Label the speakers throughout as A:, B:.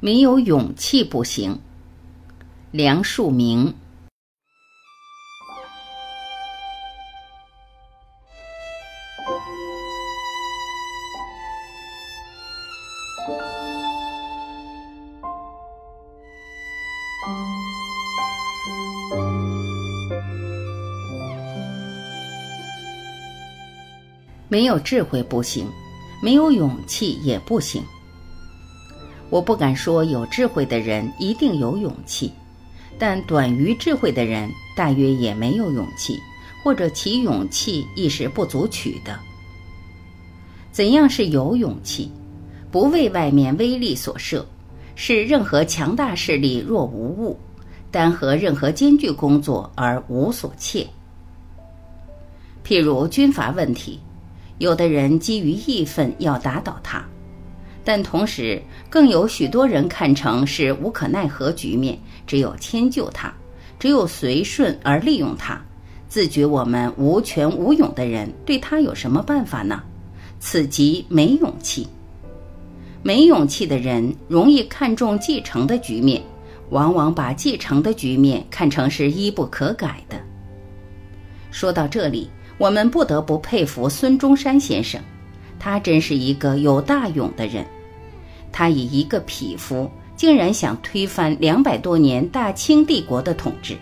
A: 没有勇气不行。梁漱溟。没有智慧不行，没有勇气也不行。我不敢说有智慧的人一定有勇气，但短于智慧的人大约也没有勇气，或者其勇气亦是不足取的。怎样是有勇气？不为外面威力所慑，是任何强大势力若无物，单和任何艰巨工作而无所怯。譬如军阀问题，有的人基于义愤要打倒他。但同时，更有许多人看成是无可奈何局面，只有迁就他，只有随顺而利用他。自觉我们无权无勇的人，对他有什么办法呢？此即没勇气。没勇气的人容易看重继承的局面，往往把继承的局面看成是一不可改的。说到这里，我们不得不佩服孙中山先生，他真是一个有大勇的人。他以一个匹夫，竟然想推翻两百多年大清帝国的统治，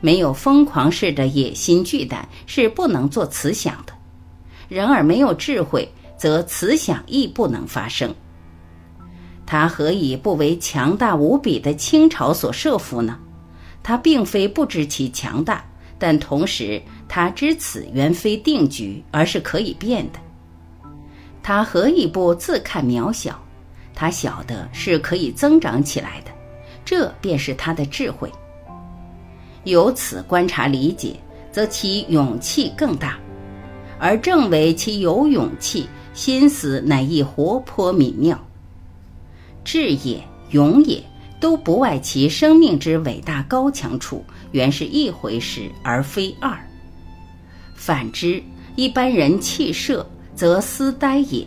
A: 没有疯狂式的野心巨胆是不能做慈想的；然而没有智慧，则慈想亦不能发生。他何以不为强大无比的清朝所设服呢？他并非不知其强大，但同时他知此原非定局，而是可以变的。他何以不自看渺小？他晓得是可以增长起来的，这便是他的智慧。由此观察理解，则其勇气更大，而正为其有勇气，心思乃亦活泼敏妙。智也，勇也，都不外其生命之伟大高强处，原是一回事，而非二。反之，一般人气设，则思呆也。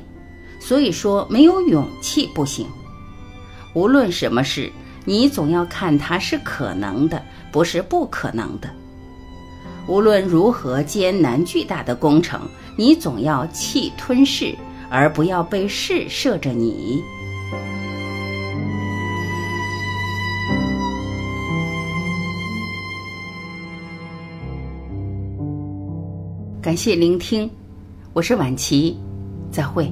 A: 所以说，没有勇气不行。无论什么事，你总要看它是可能的，不是不可能的。无论如何艰难巨大的工程，你总要气吞噬，而不要被事摄着你。感谢聆听，我是晚琪，再会。